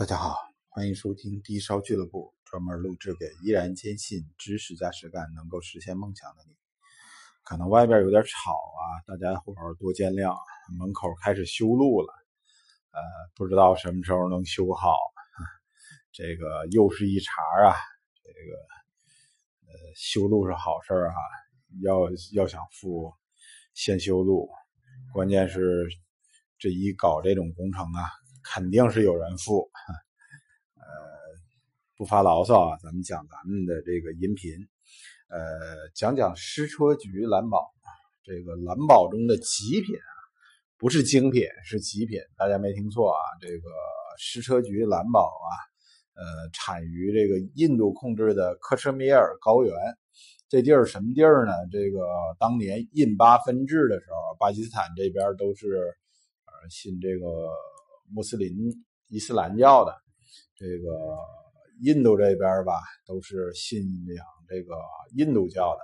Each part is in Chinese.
大家好，欢迎收听低烧俱乐部，专门录制给依然坚信知识加实干能够实现梦想的你。可能外边有点吵啊，大家伙儿多见谅。门口开始修路了，呃，不知道什么时候能修好。这个又是一茬啊，这个呃，修路是好事啊，要要想富，先修路。关键是这一搞这种工程啊。肯定是有人付，呃，不发牢骚啊，咱们讲咱们的这个音频，呃，讲讲矢车菊蓝宝，这个蓝宝中的极品啊，不是精品，是极品，大家没听错啊，这个矢车菊蓝宝啊，呃，产于这个印度控制的克什米尔高原，这地儿什么地儿呢？这个当年印巴分治的时候，巴基斯坦这边都是呃信这个。穆斯林伊斯兰教的这个印度这边吧，都是信仰这个印度教的。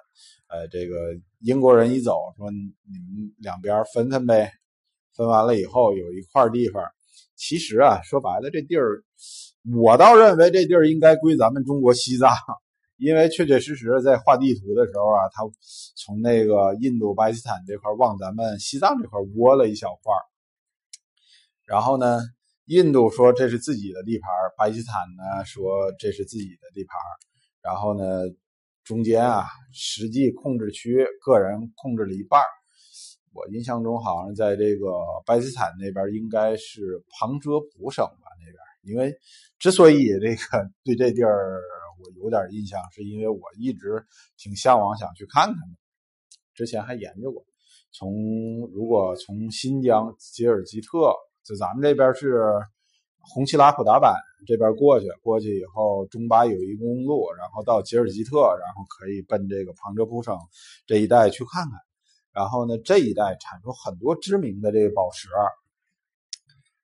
呃，这个英国人一走，说你们两边分分呗。分完了以后，有一块地方，其实啊，说白了，这地儿我倒认为这地儿应该归咱们中国西藏，因为确确实实在画地图的时候啊，他从那个印度巴基斯坦这块往咱们西藏这块窝了一小块然后呢，印度说这是自己的地盘，巴基斯坦呢说这是自己的地盘，然后呢，中间啊，实际控制区个人控制了一半我印象中好像在这个巴基斯坦那边应该是旁遮普省吧那边，因为之所以这个对这地儿我有点印象，是因为我一直挺向往想去看看的，之前还研究过，从如果从新疆吉尔吉特。就咱们这边是红旗拉普达板这边过去，过去以后中巴友谊公路，然后到吉尔吉特，然后可以奔这个旁遮普省这一带去看看。然后呢，这一带产出很多知名的这个宝石，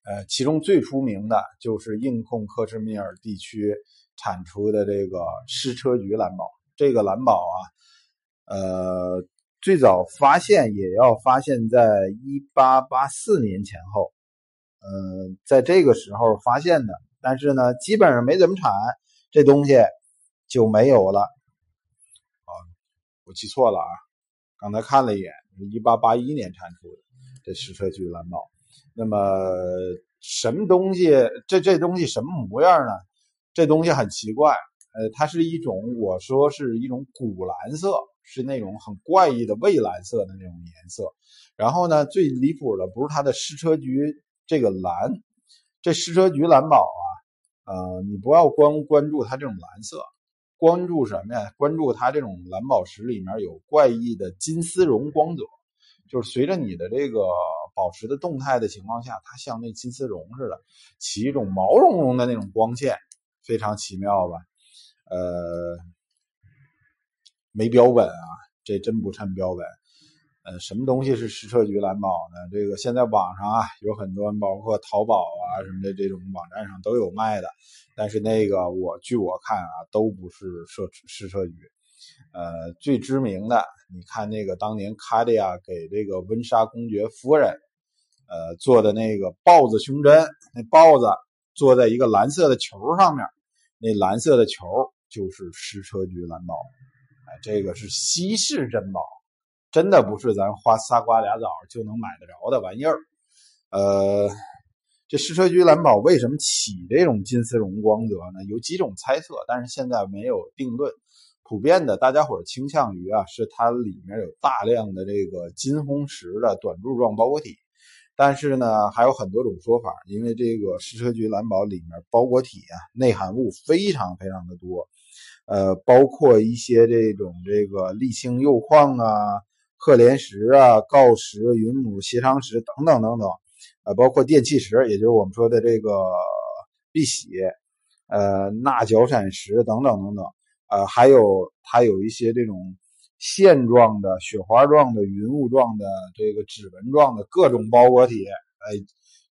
呃，其中最出名的就是印控克什米尔地区产出的这个矢车菊蓝宝。这个蓝宝啊，呃，最早发现也要发现在一八八四年前后。嗯，在这个时候发现的，但是呢，基本上没怎么产，这东西就没有了。啊，我记错了啊，刚才看了一眼，一八八一年产出的这矢车菊蓝宝。那么什么东西？这这东西什么模样呢？这东西很奇怪，呃，它是一种，我说是一种古蓝色，是那种很怪异的蔚蓝色的那种颜色。然后呢，最离谱的不是它的矢车菊。这个蓝，这矢车菊蓝宝啊，呃，你不要光关注它这种蓝色，关注什么呀？关注它这种蓝宝石里面有怪异的金丝绒光泽，就是随着你的这个宝石的动态的情况下，它像那金丝绒似的，起一种毛茸茸的那种光线，非常奇妙吧？呃，没标本啊，这真不称标本。呃，什么东西是矢车菊蓝宝呢？这个现在网上啊有很多，包括淘宝啊什么的这种网站上都有卖的，但是那个我据我看啊都不是射矢车菊。呃，最知名的，你看那个当年卡地亚给这个温莎公爵夫人，呃做的那个豹子胸针，那豹子坐在一个蓝色的球上面，那蓝色的球就是矢车菊蓝宝，哎，这个是稀世珍宝。真的不是咱花仨瓜俩枣就能买得着的玩意儿。呃，这矢车菊蓝宝为什么起这种金丝绒光泽呢？有几种猜测，但是现在没有定论。普遍的，大家伙倾向于啊，是它里面有大量的这个金红石的短柱状包裹体。但是呢，还有很多种说法，因为这个矢车菊蓝宝里面包裹体啊，内含物非常非常的多，呃，包括一些这种这个沥青釉矿啊。褐莲石啊、锆石、云母、斜长石等等等等，呃，包括电气石，也就是我们说的这个碧玺，呃，钠角闪石等等等等，呃，还有它有一些这种线状的、雪花状的、云雾状的、这个指纹状的各种包裹体，哎，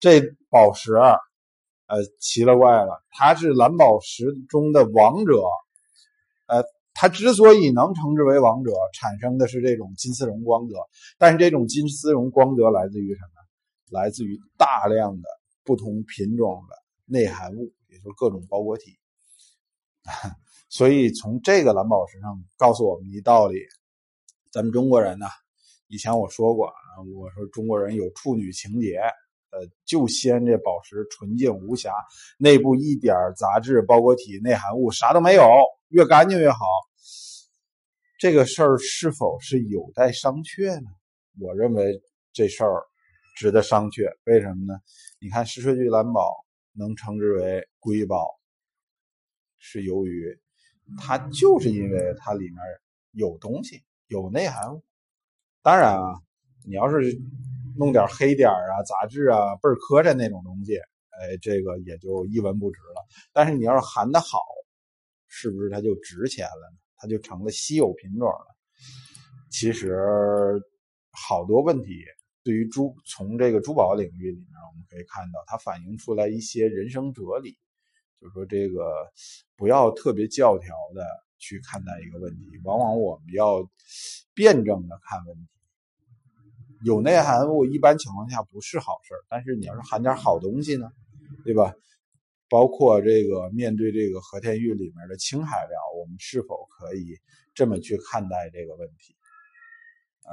这宝石，呃，奇了怪了，它是蓝宝石中的王者，呃。它之所以能称之为王者，产生的是这种金丝绒光泽，但是这种金丝绒光泽来自于什么？来自于大量的不同品种的内含物，也就是各种包裹体。所以从这个蓝宝石上告诉我们一道理：咱们中国人呢，以前我说过啊，我说中国人有处女情节，呃，就先这宝石纯净无瑕，内部一点杂质、包裹体、内含物啥都没有，越干净越好。这个事儿是否是有待商榷呢？我认为这事儿值得商榷。为什么呢？你看石水聚蓝宝能称之为瑰宝，是由于它就是因为它里面有东西，有内涵。当然啊，你要是弄点黑点啊、杂质啊、倍儿磕碜那种东西，哎，这个也就一文不值了。但是你要是含的好，是不是它就值钱了呢？它就成了稀有品种了。其实好多问题，对于珠从这个珠宝领域里面，我们可以看到，它反映出来一些人生哲理，就说这个不要特别教条的去看待一个问题，往往我们要辩证的看问题。有内涵物，一般情况下不是好事但是你要是含点好东西呢，对吧？包括这个面对这个和田玉里面的青海料，我们是否可以这么去看待这个问题？啊，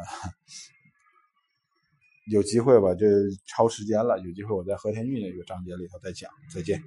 有机会吧，这超时间了，有机会我在和田玉那个章节里头再讲。再见。